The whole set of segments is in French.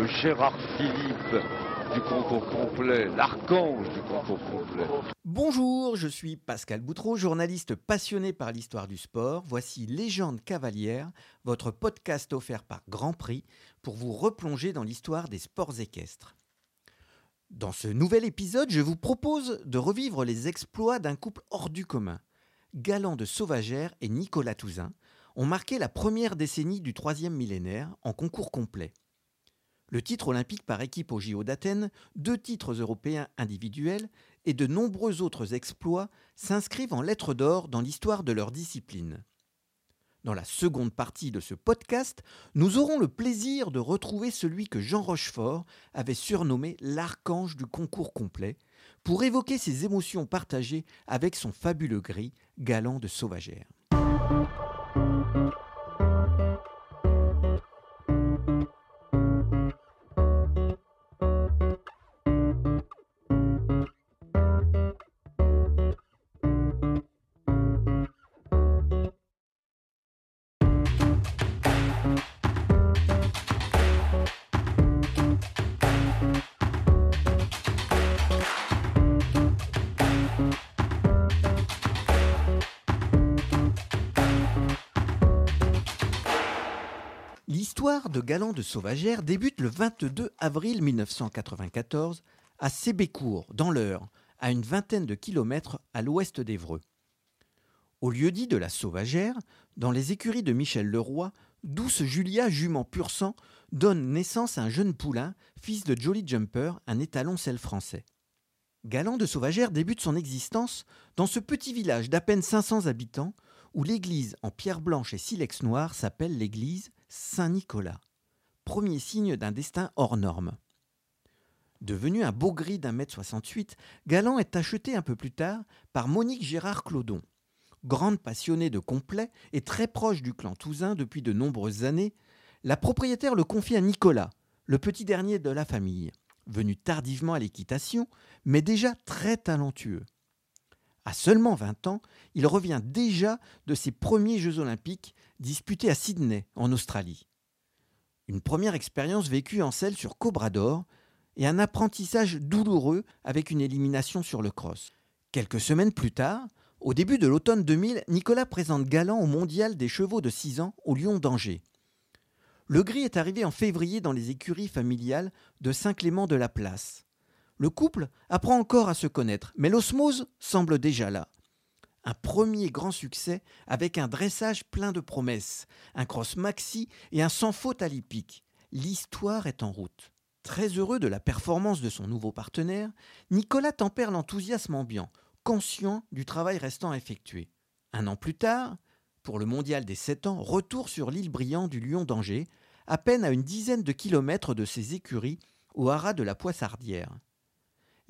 le Gérard Philippe du concours complet, l'archange du concours complet. Bonjour, je suis Pascal Boutreau, journaliste passionné par l'histoire du sport. Voici Légende cavalière, votre podcast offert par Grand Prix pour vous replonger dans l'histoire des sports équestres. Dans ce nouvel épisode, je vous propose de revivre les exploits d'un couple hors du commun. Galant de Sauvagère et Nicolas Touzin ont marqué la première décennie du troisième millénaire en concours complet le titre olympique par équipe au JO d'Athènes, deux titres européens individuels et de nombreux autres exploits s'inscrivent en lettres d'or dans l'histoire de leur discipline. Dans la seconde partie de ce podcast, nous aurons le plaisir de retrouver celui que Jean Rochefort avait surnommé l'archange du concours complet, pour évoquer ses émotions partagées avec son fabuleux gris, galant de sauvagère. L'histoire de Galant de Sauvagère débute le 22 avril 1994 à Sébécourt, dans l'Eure, à une vingtaine de kilomètres à l'ouest d'Evreux. Au lieu-dit de la Sauvagère, dans les écuries de Michel Leroy, Douce Julia, jument pur sang, donne naissance à un jeune poulain, fils de Jolly Jumper, un étalon sel français. Galant de Sauvagère débute son existence dans ce petit village d'à peine 500 habitants, où l'église en pierre blanche et silex noir s'appelle l'église Saint-Nicolas, premier signe d'un destin hors norme. Devenu un beau gris d'un mètre 68, Galant est acheté un peu plus tard par Monique Gérard Clodon. Grande passionnée de complet et très proche du clan Touzin depuis de nombreuses années, la propriétaire le confie à Nicolas, le petit dernier de la famille, venu tardivement à l'équitation, mais déjà très talentueux. À seulement 20 ans, il revient déjà de ses premiers Jeux olympiques disputés à Sydney, en Australie. Une première expérience vécue en selle sur Cobra d'Or et un apprentissage douloureux avec une élimination sur le cross. Quelques semaines plus tard, au début de l'automne 2000, Nicolas présente Galant au mondial des chevaux de 6 ans au Lion d'Angers. Le gris est arrivé en février dans les écuries familiales de Saint-Clément de la Place. Le couple apprend encore à se connaître, mais l'osmose semble déjà là. Un premier grand succès avec un dressage plein de promesses, un cross maxi et un sans faute à. L'histoire est en route. Très heureux de la performance de son nouveau partenaire, Nicolas tempère l'enthousiasme ambiant, conscient du travail restant à effectuer. Un an plus tard, pour le mondial des 7 ans, retour sur l'île brillante du Lion d'Angers, à peine à une dizaine de kilomètres de ses écuries, au haras de la Poissardière.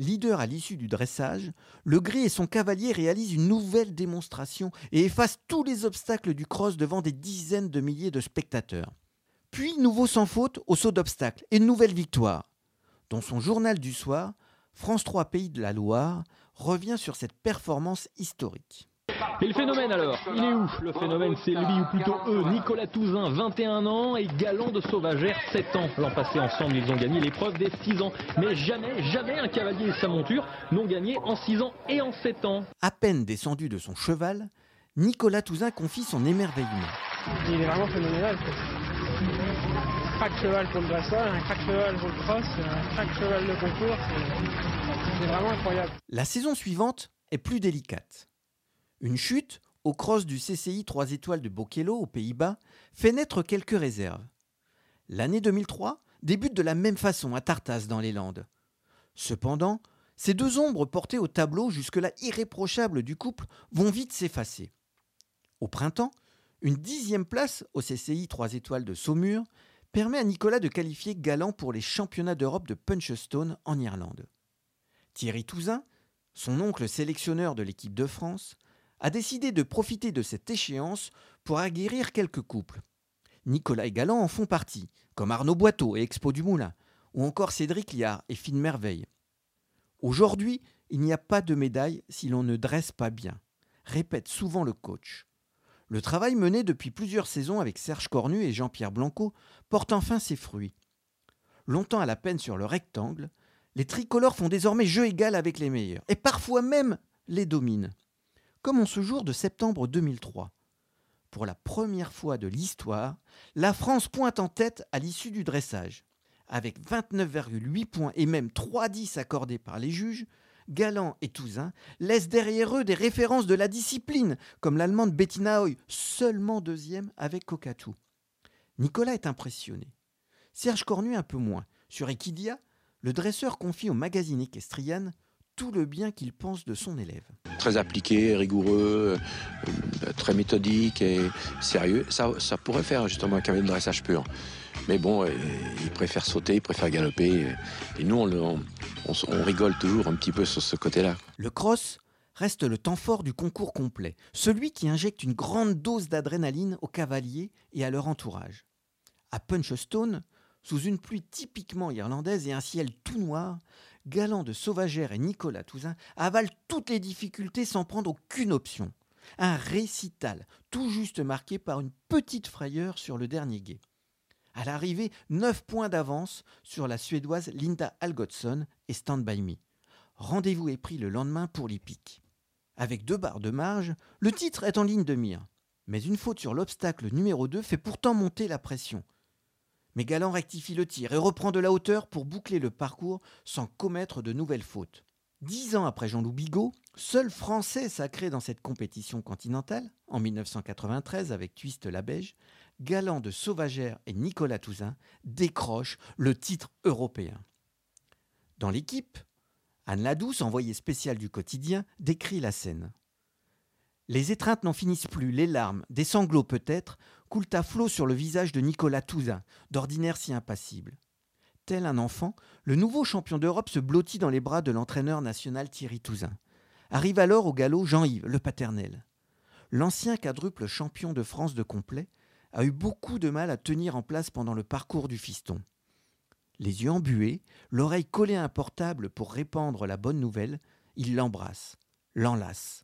Leader à l'issue du dressage, le gris et son cavalier réalisent une nouvelle démonstration et effacent tous les obstacles du cross devant des dizaines de milliers de spectateurs. Puis, nouveau sans faute au saut d'obstacles et nouvelle victoire. Dans son journal du soir, France 3 Pays de la Loire revient sur cette performance historique. Et le phénomène alors, il est où Le phénomène c'est lui ou plutôt eux, Nicolas Touzin, 21 ans et Galant de Sauvagère, 7 ans. L'an passé ensemble ils ont gagné l'épreuve des 6 ans. Mais jamais, jamais un cavalier et sa monture n'ont gagné en 6 ans et en 7 ans. À peine descendu de son cheval, Nicolas Touzin confie son émerveillement. Il est vraiment phénoménal. Un crack cheval pour le dressage, un crack cheval pour le cross, un crack cheval de concours, c'est vraiment incroyable. La saison suivante est plus délicate. Une chute au cross du CCI 3 étoiles de Bokello aux Pays-Bas fait naître quelques réserves. L'année 2003 débute de la même façon à Tartas dans les Landes. Cependant, ces deux ombres portées au tableau jusque-là irréprochables du couple vont vite s'effacer. Au printemps, une dixième place au CCI 3 étoiles de Saumur permet à Nicolas de qualifier Galant pour les championnats d'Europe de Punchstone en Irlande. Thierry Touzin, son oncle sélectionneur de l'équipe de France, a décidé de profiter de cette échéance pour aguerrir quelques couples. Nicolas et Galant en font partie, comme Arnaud Boiteau et Expo du Moulin, ou encore Cédric Liard et Fine Merveille. Aujourd'hui, il n'y a pas de médaille si l'on ne dresse pas bien, répète souvent le coach. Le travail mené depuis plusieurs saisons avec Serge Cornu et Jean-Pierre Blanco porte enfin ses fruits. Longtemps à la peine sur le rectangle, les tricolores font désormais jeu égal avec les meilleurs, et parfois même les dominent. Comme en ce jour de septembre 2003. Pour la première fois de l'histoire, la France pointe en tête à l'issue du dressage. Avec 29,8 points et même 3-10 accordés par les juges, Galland et Touzin laissent derrière eux des références de la discipline, comme l'allemande Bettina Hoy, seulement deuxième avec Kokatou. Nicolas est impressionné. Serge Cornu un peu moins. Sur Equidia, le dresseur confie au magazine équestrian tout le bien qu'il pense de son élève. Très appliqué, rigoureux, euh, très méthodique et sérieux. Ça, ça pourrait faire justement un cavalier de dressage pur. Mais bon, euh, il préfère sauter, il préfère galoper. Et nous, on, on rigole toujours un petit peu sur ce côté-là. Le cross reste le temps fort du concours complet, celui qui injecte une grande dose d'adrénaline aux cavaliers et à leur entourage. À Punchstone, sous une pluie typiquement irlandaise et un ciel tout noir, Galant de Sauvagère et Nicolas Touzin avalent toutes les difficultés sans prendre aucune option. Un récital, tout juste marqué par une petite frayeur sur le dernier guet. À l'arrivée, 9 points d'avance sur la Suédoise Linda Algotsson et Stand By Me. Rendez-vous est pris le lendemain pour l'hippique. Avec deux barres de marge, le titre est en ligne de mire. Mais une faute sur l'obstacle numéro 2 fait pourtant monter la pression. Mais Galant rectifie le tir et reprend de la hauteur pour boucler le parcours sans commettre de nouvelles fautes. Dix ans après Jean-Loup Bigot, seul Français sacré dans cette compétition continentale, en 1993 avec Twist la Beige, Galant de Sauvagère et Nicolas Touzin décrochent le titre européen. Dans l'équipe, Anne Ladouce, envoyée spéciale du quotidien, décrit la scène. Les étreintes n'en finissent plus, les larmes, des sanglots peut-être, coulent à flot sur le visage de Nicolas Touzin, d'ordinaire si impassible. Tel un enfant, le nouveau champion d'Europe se blottit dans les bras de l'entraîneur national Thierry Touzin. Arrive alors au galop Jean-Yves, le paternel. L'ancien quadruple champion de France de complet a eu beaucoup de mal à tenir en place pendant le parcours du fiston. Les yeux embués, l'oreille collée à un portable pour répandre la bonne nouvelle, il l'embrasse, l'enlace.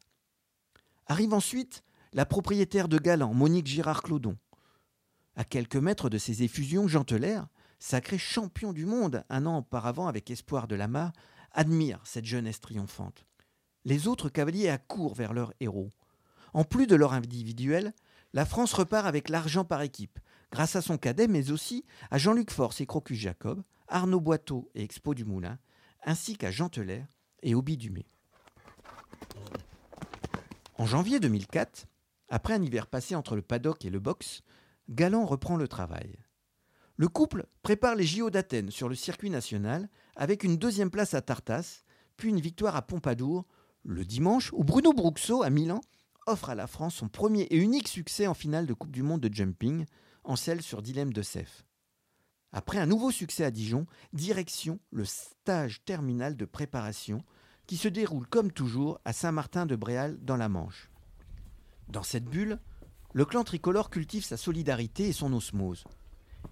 Arrive ensuite la propriétaire de Galant, Monique Girard-Clodon. À quelques mètres de ses effusions, Jean sacré champion du monde un an auparavant avec Espoir de Lamar, admire cette jeunesse triomphante. Les autres cavaliers accourent vers leur héros. En plus de leur individuel, la France repart avec l'argent par équipe, grâce à son cadet, mais aussi à Jean-Luc Force et Crocus Jacob, Arnaud Boiteau et Expo du Moulin, ainsi qu'à Jean et Obi Dumay. En janvier 2004, après un hiver passé entre le paddock et le box, Galant reprend le travail. Le couple prépare les JO d'Athènes sur le circuit national avec une deuxième place à Tartas, puis une victoire à Pompadour le dimanche où Bruno Bruxo à Milan offre à la France son premier et unique succès en finale de Coupe du Monde de jumping, en selle sur dilemme de Cef. Après un nouveau succès à Dijon, direction le stage terminal de préparation qui se déroule comme toujours à Saint-Martin-de-Bréal dans la Manche. Dans cette bulle, le clan tricolore cultive sa solidarité et son osmose.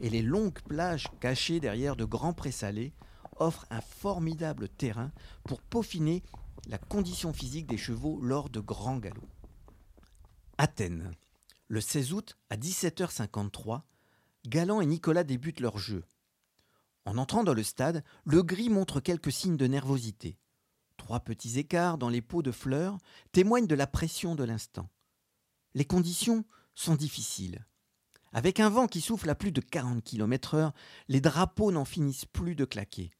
Et les longues plages cachées derrière de grands présalés offrent un formidable terrain pour peaufiner la condition physique des chevaux lors de grands galops. Athènes. Le 16 août à 17h53, Galant et Nicolas débutent leur jeu. En entrant dans le stade, le gris montre quelques signes de nervosité. Trois petits écarts dans les pots de fleurs témoignent de la pression de l'instant. Les conditions sont difficiles. Avec un vent qui souffle à plus de 40 km/h, les drapeaux n'en finissent plus de claquer.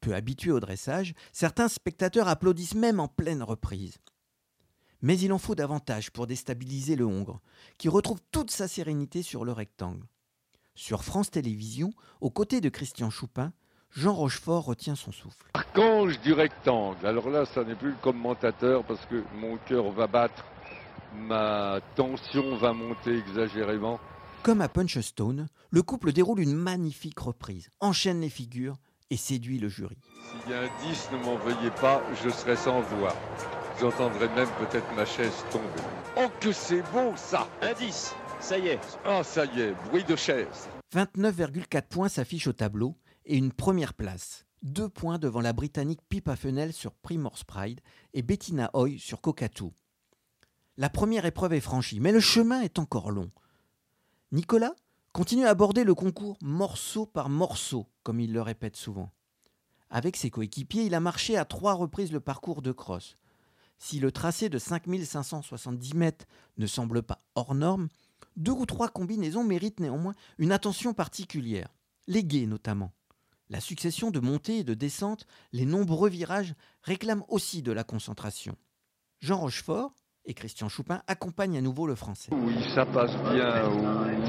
Peu habitués au dressage, certains spectateurs applaudissent même en pleine reprise. Mais il en faut davantage pour déstabiliser le Hongre, qui retrouve toute sa sérénité sur le rectangle. Sur France Télévisions, aux côtés de Christian Choupin, Jean Rochefort retient son souffle. Archange du rectangle. Alors là, ça n'est plus le commentateur parce que mon cœur va battre ma tension va monter exagérément. Comme à Punchstone, le couple déroule une magnifique reprise, enchaîne les figures et séduit le jury. S'il y a un 10, ne m'en veuillez pas, je serai sans voix. J'entendrai même peut-être ma chaise tomber. Oh que c'est beau ça Un 10, ça y est. Ah ça y est, bruit de chaise. 29,4 points s'affichent au tableau et une première place. Deux points devant la Britannique Pippa Fenel sur Primor's Pride et Bettina Hoy sur Cocatou. La première épreuve est franchie, mais le chemin est encore long. Nicolas continue à aborder le concours morceau par morceau, comme il le répète souvent. Avec ses coéquipiers, il a marché à trois reprises le parcours de cross. Si le tracé de 5570 mètres ne semble pas hors norme, deux ou trois combinaisons méritent néanmoins une attention particulière, les guets notamment. La succession de montées et de descentes, les nombreux virages réclament aussi de la concentration. Jean Rochefort et Christian Choupin accompagnent à nouveau le français. Oui, ça passe bien.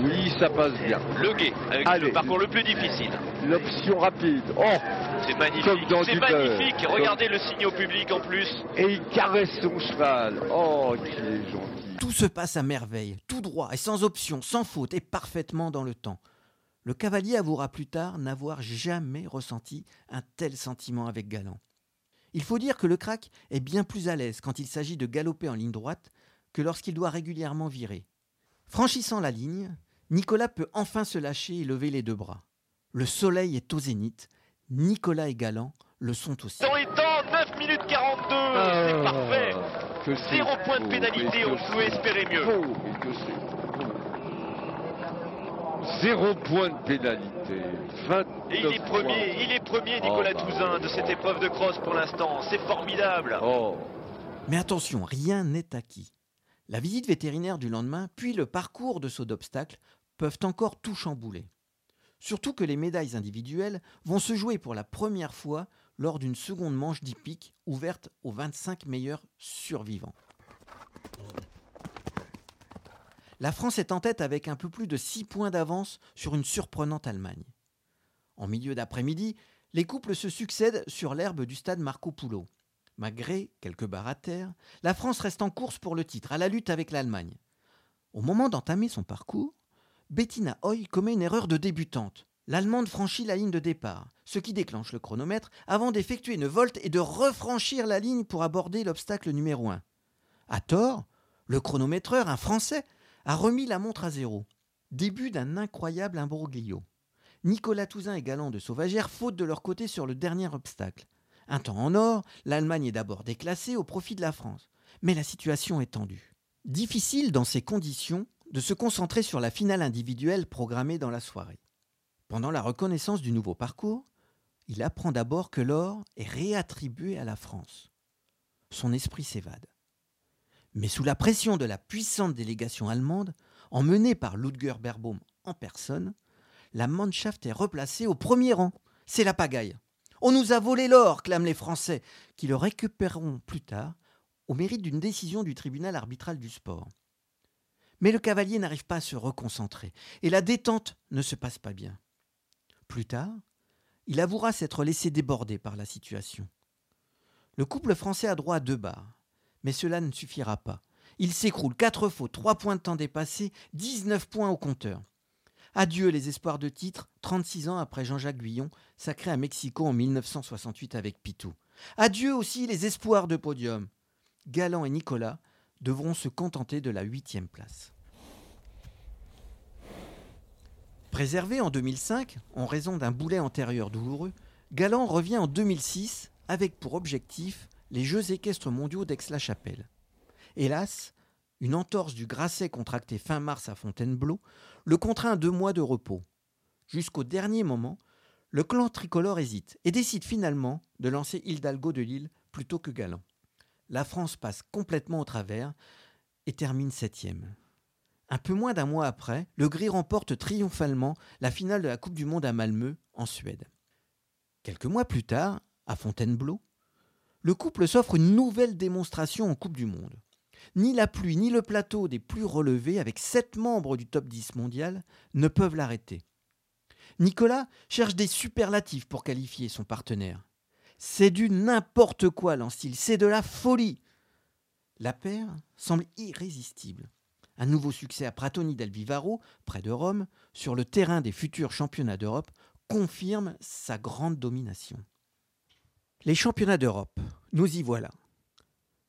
Oui, ça passe bien. Le guet, avec Allez. le parcours le plus difficile. L'option rapide. Oh C'est magnifique. Comme dans C'est beurre. magnifique. Regardez le signe au public en plus. Et il caresse son cheval. Oh, qu'il est gentil. Tout se passe à merveille, tout droit et sans option, sans faute et parfaitement dans le temps. Le cavalier avouera plus tard n'avoir jamais ressenti un tel sentiment avec Galant. Il faut dire que le crack est bien plus à l'aise quand il s'agit de galoper en ligne droite que lorsqu'il doit régulièrement virer. Franchissant la ligne, Nicolas peut enfin se lâcher et lever les deux bras. Le soleil est au zénith, Nicolas et Galant le sont aussi. Temps étant, 9 minutes 42. C'est parfait. Ah, que c'est Zéro point de pénalité, on pouvait c'est espérer mieux. beau, et que c'est beau. Zéro point de pénalité. 29 Et il est points. premier, il est premier Nicolas Oh, bah, Touzin de cette épreuve de cross pour l'instant. C'est formidable. Oh. Mais attention, rien n'est acquis. La visite vétérinaire du lendemain, puis le parcours de saut d'obstacle peuvent encore tout chambouler. Surtout que les médailles individuelles vont se jouer pour la première fois lors d'une seconde manche d'hippique ouverte aux 25 meilleurs survivants. La France est en tête avec un peu plus de 6 points d'avance sur une surprenante Allemagne. En milieu d'après-midi, les couples se succèdent sur l'herbe du stade Marco Polo. Malgré quelques barres à terre, la France reste en course pour le titre, à la lutte avec l'Allemagne. Au moment d'entamer son parcours, Bettina Hoy commet une erreur de débutante. L'Allemande franchit la ligne de départ, ce qui déclenche le chronomètre avant d'effectuer une volte et de refranchir la ligne pour aborder l'obstacle numéro 1. À tort, le chronométreur, un Français, a remis la montre à zéro. Début d'un incroyable imbroglio. Nicolas Touzin et Galant de Sauvagère faute de leur côté sur le dernier obstacle. Un temps en or, l'Allemagne est d'abord déclassée au profit de la France. Mais la situation est tendue. Difficile dans ces conditions de se concentrer sur la finale individuelle programmée dans la soirée. Pendant la reconnaissance du nouveau parcours, il apprend d'abord que l'or est réattribué à la France. Son esprit s'évade. Mais sous la pression de la puissante délégation allemande, emmenée par Ludger Berbaum en personne, la Mannschaft est replacée au premier rang. C'est la pagaille. On nous a volé l'or, clament les Français, qui le récupéreront plus tard au mérite d'une décision du tribunal arbitral du sport. Mais le cavalier n'arrive pas à se reconcentrer, et la détente ne se passe pas bien. Plus tard, il avouera s'être laissé déborder par la situation. Le couple français a droit à deux barres, mais cela ne suffira pas. Il s'écroule, quatre fautes, trois points de temps dépassés, 19 points au compteur. Adieu les espoirs de titre, 36 ans après Jean-Jacques Guyon, sacré à Mexico en 1968 avec Pitou. Adieu aussi les espoirs de podium. Galant et Nicolas devront se contenter de la huitième place. Préservé en 2005, en raison d'un boulet antérieur douloureux, Galant revient en 2006 avec pour objectif les Jeux équestres mondiaux d'Aix-la-Chapelle. Hélas, une entorse du Grasset contractée fin mars à Fontainebleau le contraint à deux mois de repos. Jusqu'au dernier moment, le clan tricolore hésite et décide finalement de lancer Hidalgo de Lille plutôt que Galant. La France passe complètement au travers et termine septième. Un peu moins d'un mois après, le Gris remporte triomphalement la finale de la Coupe du Monde à Malmö, en Suède. Quelques mois plus tard, à Fontainebleau, le couple s'offre une nouvelle démonstration en Coupe du Monde. Ni la pluie ni le plateau des plus relevés, avec sept membres du top 10 mondial, ne peuvent l'arrêter. Nicolas cherche des superlatifs pour qualifier son partenaire. C'est du n'importe quoi, lance-t-il, c'est de la folie. La paire semble irrésistible. Un nouveau succès à Pratoni del Vivaro, près de Rome, sur le terrain des futurs championnats d'Europe, confirme sa grande domination. Les championnats d'Europe, nous y voilà.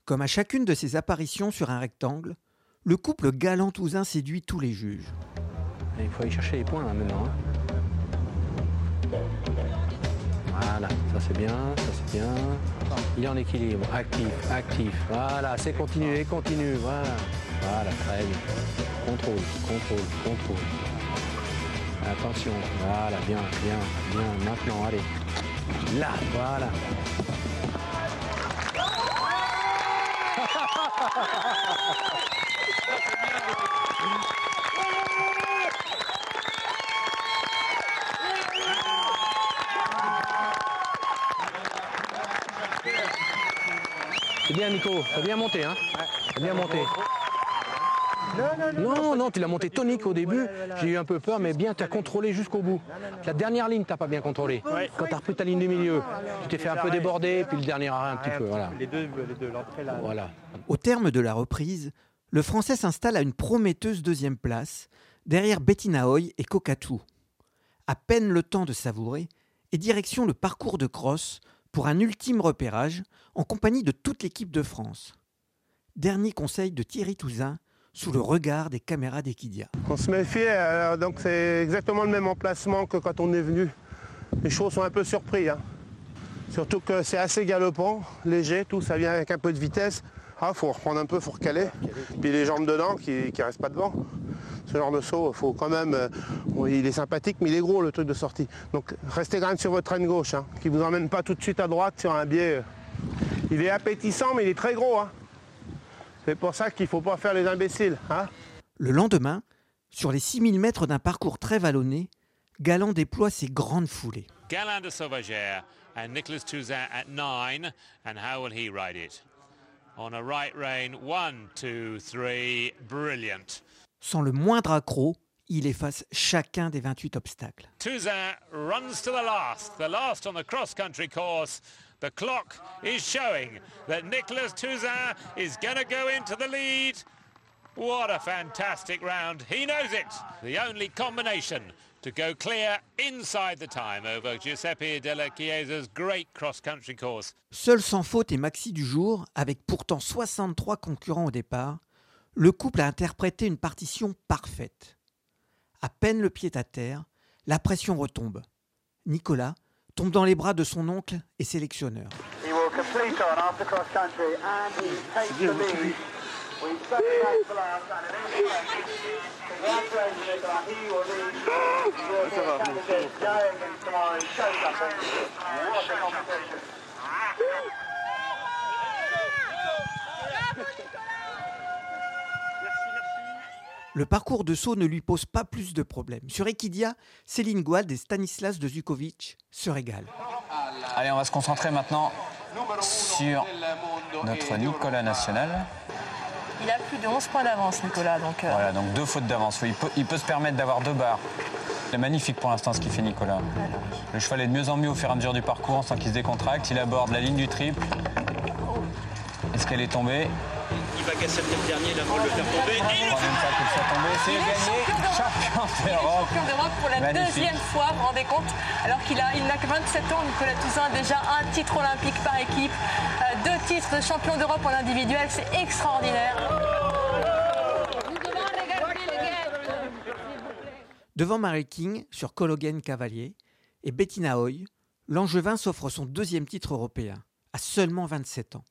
Comme à chacune de ces apparitions sur un rectangle, le couple galant-tousin séduit tous les juges. Il faut aller chercher les points là maintenant. hein. Voilà, ça c'est bien, ça c'est bien. Il est en équilibre, actif, actif. Voilà, c'est continuer, continue, voilà. Voilà, très bien. Contrôle, contrôle, contrôle. Attention, voilà, bien, bien, bien. Maintenant, allez. Là, voilà. C'est bien Nico, t'as bien monté hein T'as bien monté. Non, non, tu l'as monté tonique au début. J'ai eu un peu peur, mais bien, tu as contrôlé jusqu'au bout. La dernière ligne, t'as pas bien contrôlé. Quand tu as repris ta ligne du milieu, tu t'es fait un peu déborder, puis le dernier arrêt un petit peu. Voilà. Les deux, les deux, l'entrée là. voilà. Au terme de la reprise, le Français s'installe à une prometteuse deuxième place, derrière Bettina Hoy et Kokatou. À peine le temps de savourer, et direction le parcours de cross pour un ultime repérage en compagnie de toute l'équipe de France. Dernier conseil de Thierry Touzin sous le regard des caméras d'Equidia. On se méfiait, euh, donc c'est exactement le même emplacement que quand on est venu. Les chevaux sont un peu surpris. hein. Surtout que c'est assez galopant, léger, tout, ça vient avec un peu de vitesse. Ah, faut reprendre un peu, faut recaler. Puis les jambes dedans qui ne restent pas devant. Ce genre de saut, faut quand même. euh, il est sympathique, mais il est gros le truc de sortie. Donc restez quand sur votre traîne gauche, hein, qui vous emmène pas tout de suite à droite sur un biais. euh. Il est appétissant, mais il est très gros. hein. C'est pour ça qu'il ne faut pas faire les imbéciles. hein. Le lendemain, sur les 6000 mètres d'un parcours très vallonné, Galant déploie ses grandes foulées. Galan de Sauvagère and Nicholas Touzin at nine. And how will he ride it? On a right rein, one, two, three, brilliant. Sans le moindre accroc, il efface chacun des 28 obstacles. Touzin runs to the last, the last on the cross-country course. The clock is showing that Nicholas Touzin is going to go into the lead. What a fantastic round. He knows it. The only combination to go clear inside the time over Giuseppe Della Chiesa's great cross-country course. Seul sans faute et maxi du jour, avec pourtant 63 concurrents au départ, le couple a interprété une partition parfaite. À peine le pied à terre, la pression retombe. Nicolas tombe dans les bras de son oncle et sélectionneur. He will complete on after cross country and he takes the lead. We certainly thank for last and in any Congratulations, Nicola. He will lead European Championship going into tomorrow's show jumping. What a competition. Le parcours de saut ne lui pose pas plus de problèmes. Sur Equidia, Céline Gouald et Stanislas de Zukovic se régalent. Allez, on va se concentrer maintenant sur notre Nicolas national. Il a plus de 11 points d'avance, Nicolas. Donc, euh, Voilà, donc deux fautes d'avance. Il peut, il peut se permettre d'avoir deux barres. C'est magnifique pour l'instant ce qu'il fait Nicolas. Le cheval est de mieux en mieux au fur et à mesure du parcours sans qu'il se décontracte. Il aborde la ligne du triple. Est-ce qu'elle est tombée? Il va casser le dernier, là, pour le faire tomber. Et il le soit tombé, c'est. Champion Il est d'Europe. champion d'Europe pour la Magnifique. deuxième fois, vous vous rendez compte Alors qu'il a, il n'a que 27 ans, Nicolas Toussaint, déjà un titre olympique par équipe, euh, deux titres de champion d'Europe en individuel, c'est extraordinaire. Devant Mary King sur Cologen Cavalier et Bettina Hoy, l'Angevin s'offre son deuxième titre européen, à seulement 27 ans.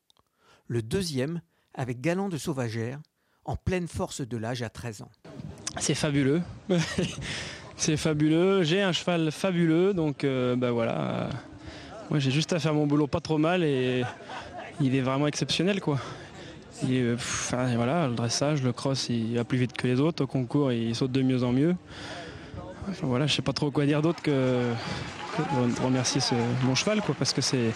Le deuxième avec Galant de Sauvagère, en pleine force de l'âge à 13 ans. C'est fabuleux. c'est fabuleux. J'ai un cheval fabuleux, donc euh, bah voilà. Euh, Moi, j'ai juste à faire mon boulot pas trop mal et il est vraiment exceptionnel, quoi. Voilà, le dressage, le cross, il va plus vite que les autres. Au concours, il saute de mieux en mieux. Enfin, voilà, je sais pas trop quoi dire d'autre que, que remercier ce- mon cheval, parce que c'est-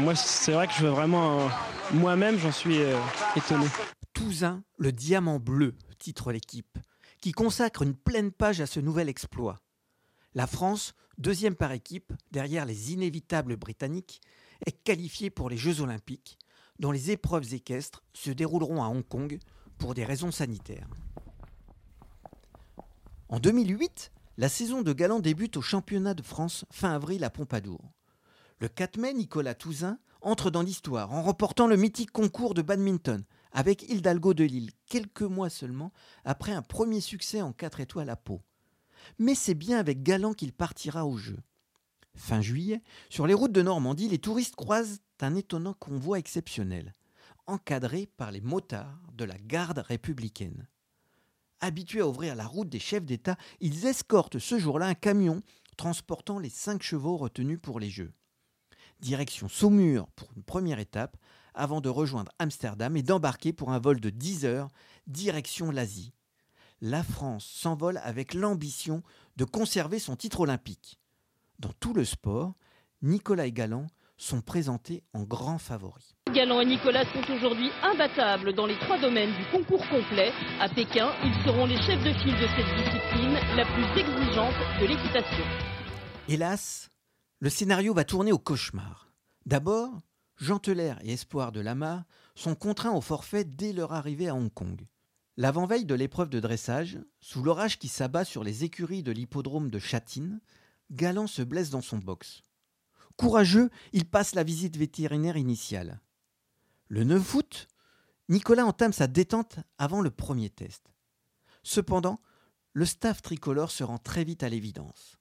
moi, c'est vrai que je veux vraiment, moi-même, j'en suis euh, étonné. Touzin, le diamant bleu, titre l'équipe, qui consacre une pleine page à ce nouvel exploit. La France, deuxième par équipe, derrière les inévitables Britanniques, est qualifiée pour les Jeux Olympiques, dont les épreuves équestres se dérouleront à Hong Kong pour des raisons sanitaires. En 2008, la saison de Galant débute au championnat de France fin avril à Pompadour. Le 4 mai, Nicolas Touzin entre dans l'histoire en remportant le mythique concours de badminton avec Hidalgo de Lille, quelques mois seulement après un premier succès en 4 étoiles à Pau. Mais c'est bien avec Galant qu'il partira au jeu. Fin juillet, sur les routes de Normandie, les touristes croisent un étonnant convoi exceptionnel, encadré par les motards de la garde républicaine. Habitués à ouvrir la route des chefs d'État, ils escortent ce jour-là un camion transportant les cinq chevaux retenus pour les Jeux. Direction Saumur pour une première étape, avant de rejoindre Amsterdam et d'embarquer pour un vol de 10 heures, direction l'Asie. La France s'envole avec l'ambition de conserver son titre olympique. Dans tout le sport, Nicolas et Galland sont présentés en grands favoris. Galland et Nicolas sont aujourd'hui imbattables dans les trois domaines du concours complet. À Pékin, ils seront les chefs de file de cette discipline, la plus exigeante de l'équitation. Hélas, le scénario va tourner au cauchemar. D'abord, Jean Teler et Espoir de Lama sont contraints au forfait dès leur arrivée à Hong Kong. L'avant-veille de l'épreuve de dressage, sous l'orage qui s'abat sur les écuries de l'hippodrome de Châtine, Galland se blesse dans son box. Courageux, il passe la visite vétérinaire initiale. Le 9 août, Nicolas entame sa détente avant le premier test. Cependant, le staff tricolore se rend très vite à l'évidence.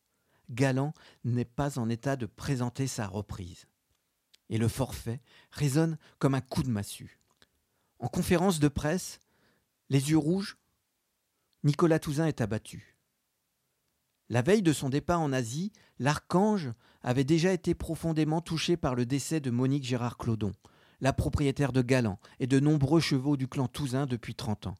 Galland n'est pas en état de présenter sa reprise. Et le forfait résonne comme un coup de massue. En conférence de presse, les yeux rouges, Nicolas Touzin est abattu. La veille de son départ en Asie, l'archange avait déjà été profondément touché par le décès de Monique Gérard Clodon, la propriétaire de Galant et de nombreux chevaux du clan Touzin depuis 30 ans.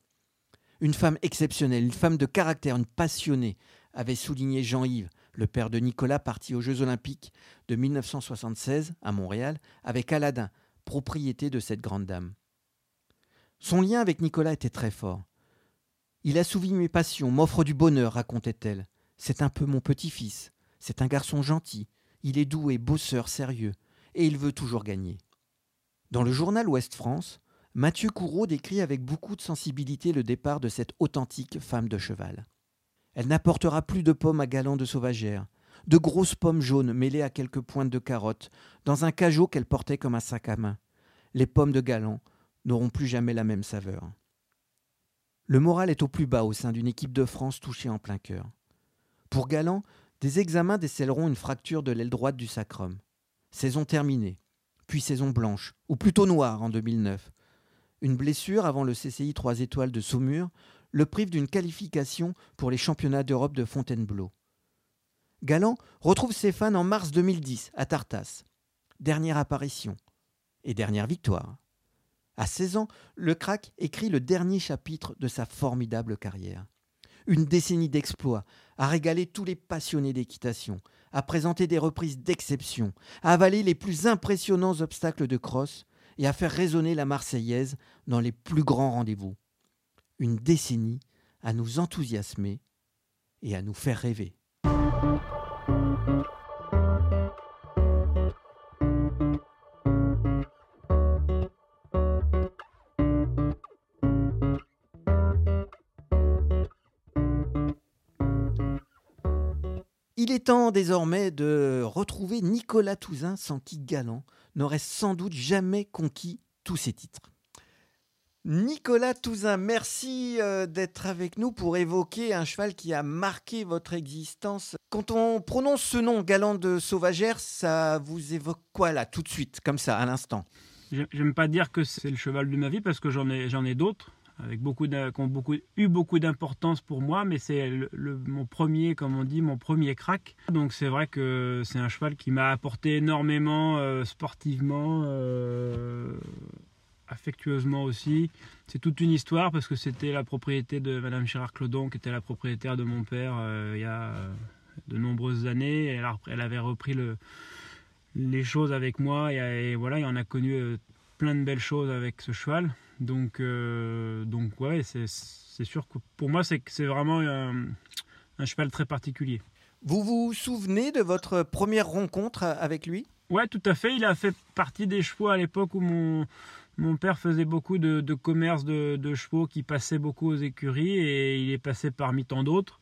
Une femme exceptionnelle, une femme de caractère, une passionnée, avait souligné Jean-Yves, le père de Nicolas parti aux Jeux Olympiques de 1976 à Montréal avec Aladin, propriété de cette grande dame. Son lien avec Nicolas était très fort. Il assouvit mes passions, m'offre du bonheur, racontait-elle. C'est un peu mon petit-fils. C'est un garçon gentil. Il est doué, bosseur, sérieux. Et il veut toujours gagner. Dans le journal Ouest France, Mathieu Courreau décrit avec beaucoup de sensibilité le départ de cette authentique femme de cheval. Elle n'apportera plus de pommes à galants de sauvagère, de grosses pommes jaunes mêlées à quelques pointes de carottes, dans un cajot qu'elle portait comme un sac à main. Les pommes de galant n'auront plus jamais la même saveur. Le moral est au plus bas au sein d'une équipe de France touchée en plein cœur. Pour Galant, des examens décèleront une fracture de l'aile droite du sacrum. Saison terminée, puis saison blanche, ou plutôt noire en 2009. Une blessure avant le CCI 3 étoiles de Saumur le prive d'une qualification pour les championnats d'Europe de Fontainebleau. Galant retrouve ses fans en mars 2010 à Tartas. Dernière apparition et dernière victoire. À 16 ans, le crack écrit le dernier chapitre de sa formidable carrière une décennie d'exploits, à régaler tous les passionnés d'équitation, à présenter des reprises d'exception, à avaler les plus impressionnants obstacles de crosse et à faire résonner la Marseillaise dans les plus grands rendez-vous. Une décennie à nous enthousiasmer et à nous faire rêver. Il est temps désormais de retrouver Nicolas Touzin, sans qui Galant n'aurait sans doute jamais conquis tous ses titres. Nicolas Touzin, merci euh, d'être avec nous pour évoquer un cheval qui a marqué votre existence. Quand on prononce ce nom, Galant de Sauvagère, ça vous évoque quoi là, tout de suite, comme ça, à l'instant? J'aime pas dire que c'est le cheval de ma vie parce que j'en ai, d'autres avec beaucoup qui ont eu beaucoup d'importance pour moi, mais c'est le, mon premier, comme on dit, mon premier crack. Donc c'est vrai que c'est un cheval qui m'a apporté énormément euh, sportivement, euh, affectueusement aussi. C'est toute une histoire parce que c'était la propriété de Madame Gérard Clodon, qui était la propriétaire de mon père euh, il y a de nombreuses années. Elle, elle avait repris le, les choses avec moi et, et voilà, on a connu plein de belles choses avec ce cheval. Donc, euh, donc ouais, c'est sûr que pour moi, c'est vraiment un, un, cheval très particulier. Vous vous souvenez de votre première rencontre avec lui? Ouais, tout à fait. Il a fait partie des chevaux à l'époque où mon, mon père faisait beaucoup de, commerce de, chevaux qui passaient beaucoup aux écuries et il est passé parmi tant d'autres.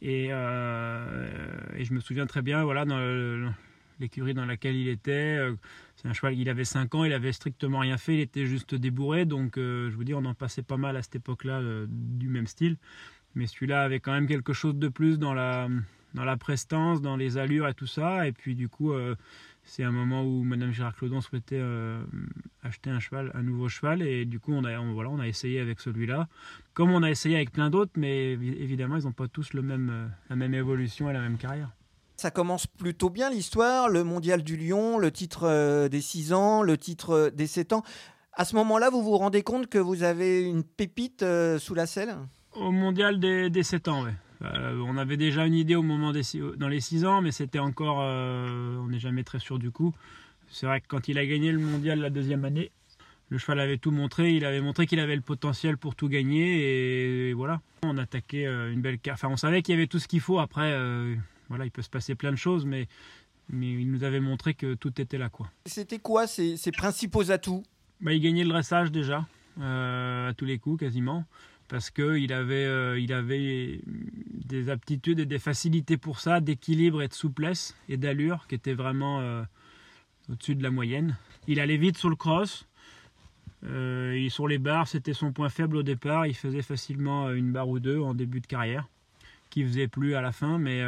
Et, euh, je me souviens très bien, voilà, dans l'écurie dans laquelle il était, euh, c'est un cheval, il avait 5 ans, il avait strictement rien fait, il était juste débourré. Donc, euh, je vous dis, on en passait pas mal à cette époque-là du même style. Mais celui-là avait quand même quelque chose de plus dans la, dans la prestance, dans les allures et tout ça. Et puis du coup, c'est un moment où Madame Gérard Clodon souhaitait euh, acheter un cheval, un nouveau cheval, et du coup on a, voilà, on a essayé avec celui-là, comme on a essayé avec plein d'autres, mais évidemment ils n'ont pas tous le même, euh, la même évolution et la même carrière. Ça commence plutôt bien l'histoire, le mondial du Lion, le titre des 6 ans, le titre des 7 ans. À ce moment-là, vous vous rendez compte que vous avez une pépite sous la selle? Au mondial des, des 7 ans, oui. Euh, on avait déjà une idée au moment des, dans les 6 ans, mais c'était encore. Euh, on n'est jamais très sûr du coup. C'est vrai que quand il a gagné le mondial la deuxième année, le cheval avait tout montré. Il avait montré qu'il avait le potentiel pour tout gagner. Et, voilà, on attaquait euh, une belle carte. Enfin, on savait qu'il y avait tout ce qu'il faut. Après, voilà, il peut se passer plein de choses, mais, mais il nous avait montré que tout était là. quoi. C'était quoi ses, principaux atouts? Bah, Il gagnait le dressage déjà, à tous les coups quasiment parce qu'il avait, euh, il avait des aptitudes et des facilités pour ça, d'équilibre et de souplesse et d'allure qui étaient vraiment euh, au-dessus de la moyenne. Il allait vite sur le cross. Euh, sur les barres, c'était son point faible au départ. Il faisait facilement une barre ou deux en début de carrière, qui faisait plus à la fin. Mais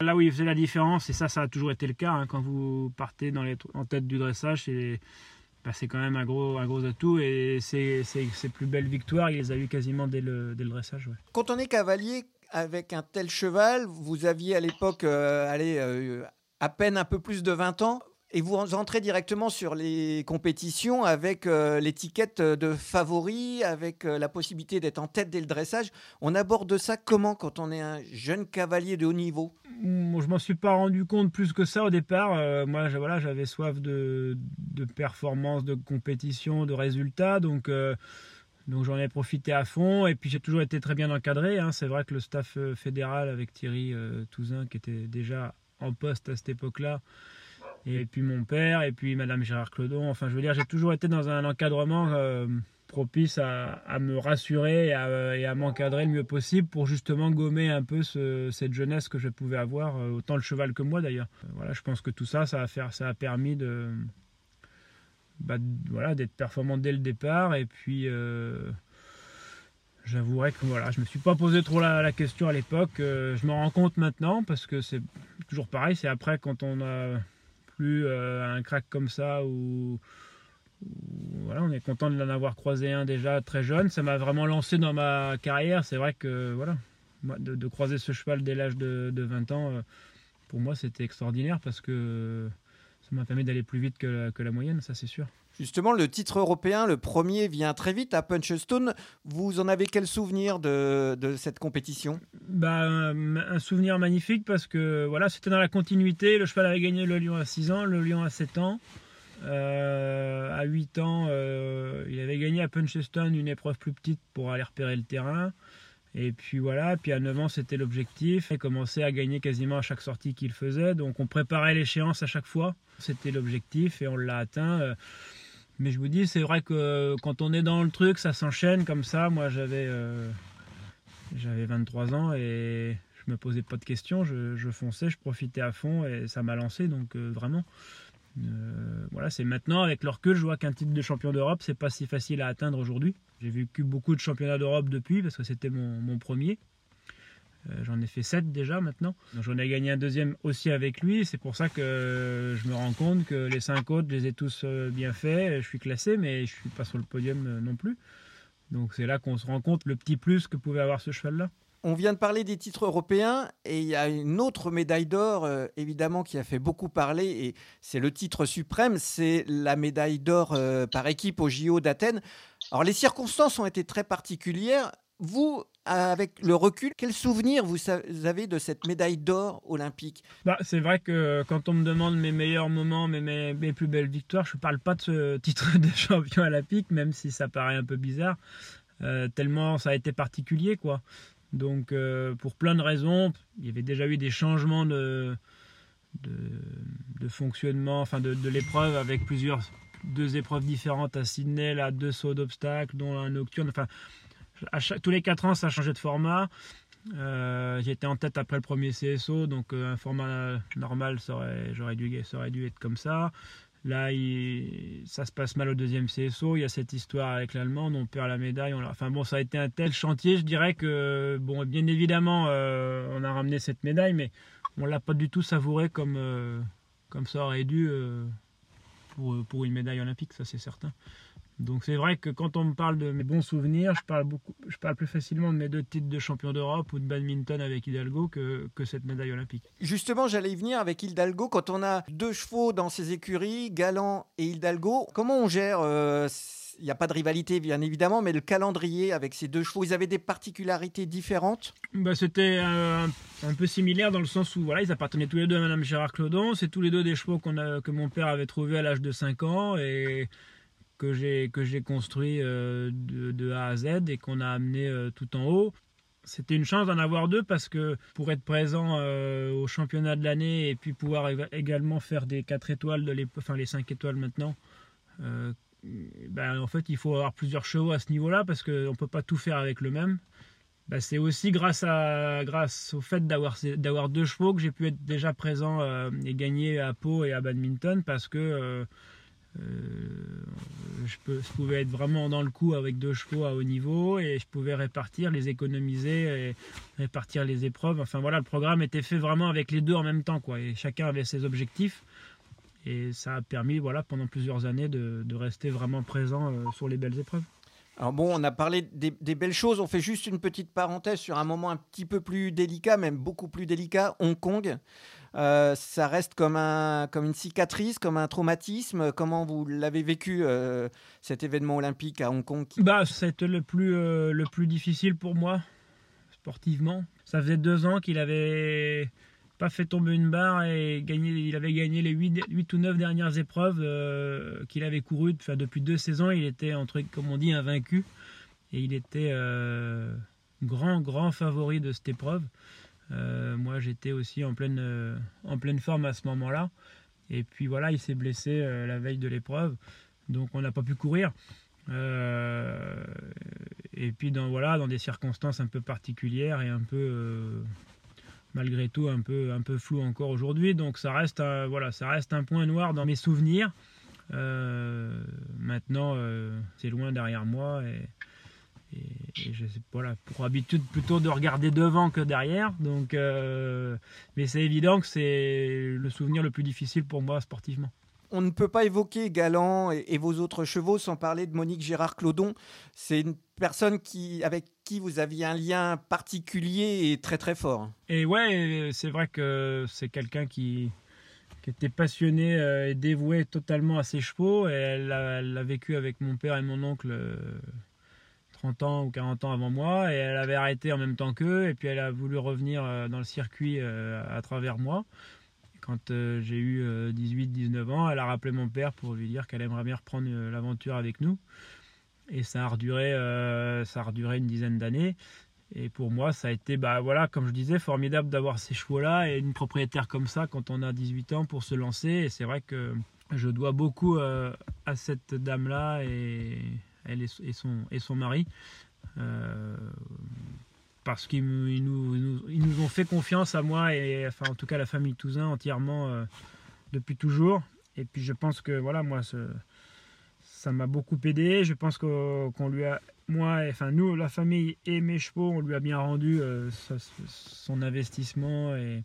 là où il faisait la différence, et ça, ça a toujours été le cas, hein, quand vous partez en tête du dressage, c'est bah, c'est quand même un gros, un gros atout et ses, plus belles victoires, il les a eues quasiment dès le, dès le dressage. Quand on est cavalier avec un tel cheval, vous aviez à l'époque euh, euh, à peine un peu plus de 20 ans. Et vous entrez directement sur les compétitions avec euh, l'étiquette de favori, avec euh, la possibilité d'être en tête dès le dressage. On aborde ça comment quand on est un jeune cavalier de haut niveau? Moi, Je m'en suis pas rendu compte plus que ça au départ. Euh, moi, voilà, j'avais soif de, de, performance, de compétition, de résultats. Donc. Donc j'en ai profité à fond et puis j'ai toujours été très bien encadré. Hein. C'est vrai que le staff fédéral avec Thierry Touzin qui était déjà en poste à cette époque-là, et puis mon père, et puis Madame Gérard Clodon. Enfin, je veux dire, j'ai toujours été dans un encadrement euh, propice à, me rassurer et à, m'encadrer le mieux possible pour justement gommer un peu cette jeunesse que je pouvais avoir, euh, autant le cheval que moi d'ailleurs. Euh, voilà, je pense que tout ça, ça a, permis bah, d'être performant dès le départ. Et puis, j'avouerai que voilà, je me suis pas posé trop la, question à l'époque. je me rends compte maintenant parce que c'est toujours pareil. C'est après quand on a euh, un crack comme ça où, voilà, on est content de l'en avoir croisé un déjà très jeune. Ça m'a vraiment lancé dans ma carrière. C'est vrai que voilà, de, croiser ce cheval dès l'âge de, 20 ans, euh, pour moi c'était extraordinaire parce que ça m'a permis d'aller plus vite que la moyenne, ça c'est sûr. Justement, le titre européen, le premier, vient très vite à Punchstone. Vous en avez quel souvenir de, cette compétition? Bah, un, souvenir magnifique parce que voilà, c'était dans la continuité. Le cheval avait gagné le Lion à 6 ans, le Lion à 7 ans. Euh, à 8 ans, euh, il avait gagné à Punchstone une épreuve plus petite pour aller repérer le terrain. Et puis voilà, puis à 9 ans, c'était l'objectif. Il commençait à gagner quasiment à chaque sortie qu'il faisait. Donc on préparait l'échéance à chaque fois. C'était l'objectif et on l'a atteint. Euh, mais je vous dis, c'est vrai que quand on est dans le truc, ça s'enchaîne comme ça. Moi, j'avais euh, j'avais 23 ans et je me posais pas de questions. Je, fonçais, je profitais à fond et ça m'a lancé. Donc euh, vraiment, euh, voilà, c'est maintenant avec le recul, je vois qu'un titre de champion d'Europe, c'est pas si facile à atteindre aujourd'hui. J'ai vécu beaucoup de championnats d'Europe depuis parce que c'était mon premier. Euh, j'en ai fait 7 déjà maintenant. J'en ai gagné un deuxième aussi avec lui. C'est pour ça que je me rends compte que les 5 autres, je les ai tous euh, bien faits. Je suis classé, mais je ne suis pas sur le podium euh, non plus. Donc c'est là qu'on se rend compte le petit plus que pouvait avoir ce cheval-là. On vient de parler des titres européens et il y a une autre médaille d'or, évidemment, qui a fait beaucoup parler et c'est le titre suprême, c'est la médaille d'or par équipe au JO d'Athènes. Alors les circonstances ont été très particulières. Vous, avec le recul, quel souvenir vous avez de cette médaille d'or olympique? Bah, C'est vrai que quand on me demande mes meilleurs moments, mes, plus belles victoires, je ne parle pas de ce titre de champion olympique, même si ça paraît un peu bizarre, euh, tellement ça a été particulier. quoi. Donc euh, pour plein de raisons, il y avait déjà eu des changements de, fonctionnement, enfin de, de l'épreuve avec plusieurs deux épreuves différentes à Sydney, là, deux sauts d'obstacles, dont un nocturne. Enfin, tous les 4 ans, ça changé de format. Euh, J'étais en tête après le premier CSO, donc euh, un format normal, ça aurait, dû, ça aurait dû être comme ça. Là, ça se passe mal au deuxième CSO. Il y a cette histoire avec l'Allemand, on perd la médaille. enfin bon, ça a été un tel chantier. Je dirais que, bon, bien évidemment, euh, on a ramené cette médaille, mais on l'a pas du tout savouré comme, comme ça aurait dû pour, pour une médaille olympique, ça c'est certain. Donc c'est vrai que quand on me parle de mes bons souvenirs, je parle, beaucoup, je parle plus facilement de mes deux titres de champion d'Europe ou de badminton avec Hidalgo que, que cette médaille olympique. Justement, j'allais y venir avec Hidalgo. Quand on a deux chevaux dans ses écuries, Galant et Hidalgo, comment on gère euh, il n'y a pas de rivalité, bien évidemment, mais le calendrier avec ces deux chevaux, ils avaient des particularités différentes? Bah, C'était euh, un peu similaire dans le sens où voilà, ils appartenaient tous les deux à Madame Gérard Clodon. C'est tous les deux des chevaux qu'on a, que mon père avait trouvés à l'âge de 5 ans. Et que j'ai que j'ai construit euh, de, A à Z et qu'on a amené euh, tout en haut. C'était une chance d'en avoir deux parce que pour être présent euh, au championnat de l'année et puis pouvoir également faire des 4 étoiles, enfin les 5 étoiles maintenant, ben, en fait il faut avoir plusieurs chevaux à ce niveau-là parce qu'on ne peut pas tout faire avec le même. Ben, c'est aussi grâce, à, grâce au fait d'avoir, deux chevaux que j'ai pu être déjà présent et gagner à Pau et à badminton parce que je, pouvais être vraiment dans le coup avec deux chevaux à haut niveau et je pouvais répartir, les économiser et répartir les épreuves. Enfin voilà, le programme était fait vraiment avec les deux en même temps, quoi. Et chacun avait ses objectifs. Et ça a permis, voilà, pendant plusieurs années de, rester vraiment présent euh, sur les belles épreuves. Alors bon, on a parlé des, belles choses. On fait juste une petite parenthèse sur un moment un petit peu plus délicat, même beaucoup plus délicat, Hong Kong. Euh, ça reste comme, un, comme une cicatrice, comme un traumatisme. Comment vous l'avez vécu, euh, cet événement olympique à Hong Kong bah, C'était le plus, euh, le plus difficile pour moi, sportivement. Ça faisait deux ans qu'il avait pas fait tomber une barre et gagné, il avait gagné les 8, 8 ou 9 dernières épreuves qu'il avait courues. Depuis deux saisons, il était, entre, comme on dit, invaincu. Et il était grand, grand favori de cette épreuve. Euh, moi, j'étais aussi en pleine, euh, en pleine forme à ce moment-là. Et puis voilà, il s'est blessé euh, la veille de l'épreuve. Donc on n'a pas pu courir. et puis dans, voilà, dans des circonstances un peu particulières et un peu malgré tout un peu, un peu flou encore aujourd'hui. Donc ça reste, un, voilà, ça reste un point noir dans mes souvenirs. maintenant, c'est loin derrière moi et, je sais, voilà, pour habitude plutôt de regarder devant que derrière. Donc, euh, mais c'est évident que c'est le souvenir le plus difficile pour moi sportivement. On ne peut pas évoquer Galant et, vos autres chevaux sans parler de Monique Gérard Clodon. C'est une personne qui, avec qui vous aviez un lien particulier et très très fort. Et ouais, c'est vrai que c'est quelqu'un qui, qui était passionné euh, et dévoué totalement à ses chevaux. Et elle l'a vécu avec mon père et mon oncle euh, 30 ans ou 40 ans avant moi et elle avait arrêté en même temps qu'eux et puis elle a voulu revenir euh, dans le circuit euh, à travers moi. Quand euh, j'ai eu 18-19 ans, elle a rappelé mon père pour lui dire qu'elle aimerait bien reprendre l'aventure avec nous. Et ça a reduré, ça a reduré une dizaine d'années. Et pour moi, ça a été, bah voilà, comme je disais, formidable d'avoir ces chevaux-là et une propriétaire comme ça quand on a 18 ans pour se lancer. Et c'est vrai que je dois beaucoup à cette dame-là et elle et, son, et son mari. Euh, parce qu'ils nous, nous, ont fait confiance à moi et enfin en tout cas la famille Touzin entièrement euh, depuis toujours. Et puis je pense que voilà moi ça m'a beaucoup aidé. Je pense qu'on lui a moi, enfin nous, la famille et mes chevaux, on lui a bien rendu euh, son investissement et,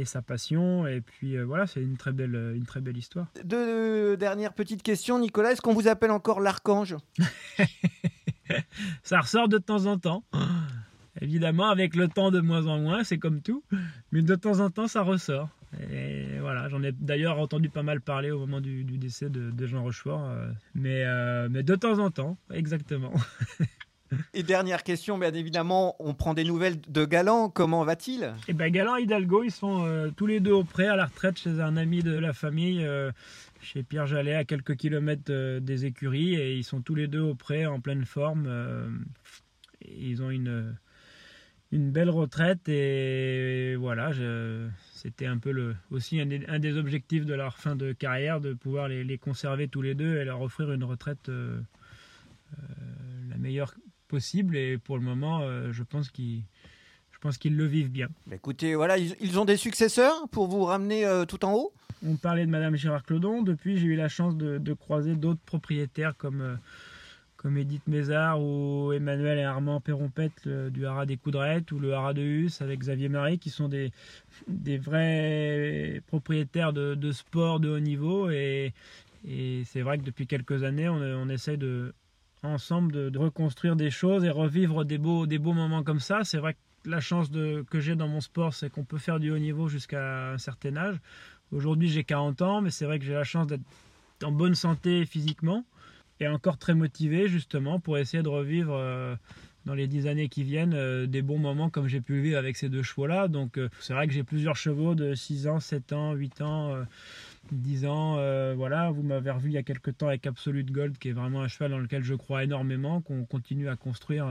et sa passion. Et puis euh, voilà, c'est une très belle, une très belle histoire. Deux dernières petites questions, Nicolas. Est-ce qu'on vous appelle encore l'archange? Ça ressort de temps en temps. Évidemment, avec le temps de moins en moins, c'est comme tout. Mais de temps en temps, ça ressort. Et voilà, j'en ai d'ailleurs entendu pas mal parler au moment du, décès de, Jean Rochefort. Euh, mais, euh, mais de temps en temps, exactement. Et dernière question, bien évidemment, on prend des nouvelles de Galant. Comment va-t-il? Eh bien, Galant et Hidalgo, ils sont euh, tous les deux au prêt à la retraite chez un ami de la famille, euh, chez Pierre Jallet, à quelques kilomètres euh, des écuries. Et ils sont tous les deux au prêt, en pleine forme. ils ont une, belle retraite. Et voilà, c'était un peu aussi un des, objectifs de leur fin de carrière, de pouvoir les conserver tous les deux et leur offrir une retraite. la meilleure possible. Et pour le moment, euh, je pense qu'ils je pense qu'ils le vivent bien. Bah, écoutez, voilà, ils, ont des successeurs pour vous ramener euh, tout en haut? On parlait de Madame Gérard Clodon. Depuis, j'ai eu la chance de, croiser d'autres propriétaires comme, euh, comme Edith Mézard ou Emmanuel et Armand Perrompette du Haras des Coudrettes ou le Haras de Hus avec Xavier Marie qui sont des, des vrais propriétaires de, sport de haut niveau et, c'est vrai que depuis quelques années on, on essaie de ensemble de, reconstruire des choses et revivre des beaux, des beaux moments comme ça. C'est vrai que la chance que j'ai dans mon sport, c'est qu'on peut faire du haut niveau jusqu'à un certain âge. Aujourd'hui, j'ai 40 ans, mais c'est vrai que j'ai la chance d'être en bonne santé physiquement et encore très motivé justement pour essayer de revivre euh, dans les 10 années qui viennent euh, des bons moments comme j'ai pu vivre avec ces deux chevaux-là. Donc euh, c'est vrai que j'ai plusieurs chevaux de 6 ans, 7 ans, 8 ans. 10 ans, voilà, vous m'avez revu il y a quelques temps avec Absolute Gold, qui est vraiment un cheval dans lequel je crois énormément, qu'on continue à construire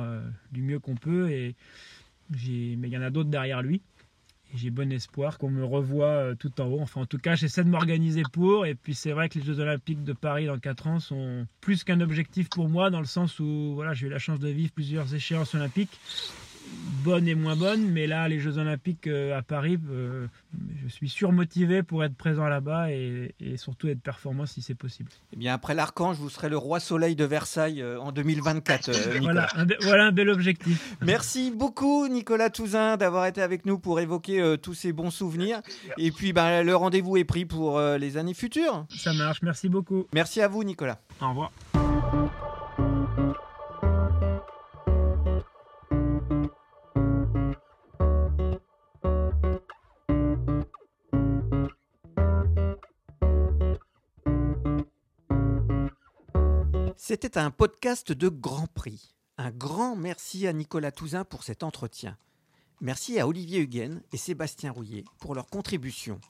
du mieux qu'on peut, et mais il y en a d'autres derrière lui j'ai bon espoir qu'on me revoie euh, tout en haut. Enfin, en tout cas, j'essaie de m'organiser pour. Et puis, c'est vrai que les Jeux Olympiques de Paris dans 4 ans sont plus qu'un objectif pour moi, dans le sens où voilà, j'ai eu la chance de vivre plusieurs échéances olympiques bonnes et moins bonnes, mais là, les Jeux Olympiques euh, à Paris, euh, je suis surmotivé pour être présent là-bas et, surtout être performant si c'est possible. Eh bien, après l'Archange, vous serez le roi soleil de Versailles euh, en 2024. voilà, un, voilà un bel objectif. Merci beaucoup, Nicolas Touzin, d'avoir été avec nous pour évoquer tous ces bons souvenirs. Et puis, ben, le rendez-vous est pris pour les années futures. Ça marche, merci beaucoup. Merci à vous, Nicolas. Au revoir. C'était un podcast de Grand Prix. Un grand merci à Nicolas Touzin pour cet entretien. Merci à Olivier Huguen et Sébastien Rouillet pour leur contribution,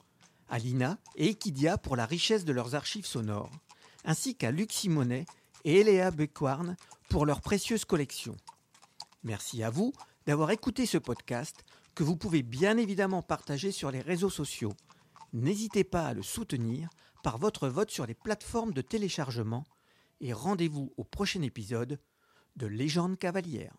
à Lina et Equidia pour la richesse de leurs archives sonores, ainsi qu'à Luc Simonet et Eléa Bequarn pour leur précieuse collection. Merci à vous d'avoir écouté ce podcast que vous pouvez bien évidemment partager sur les réseaux sociaux. N'hésitez pas à le soutenir par votre vote sur les plateformes de téléchargement et rendez-vous au prochain épisode de Légende cavalière.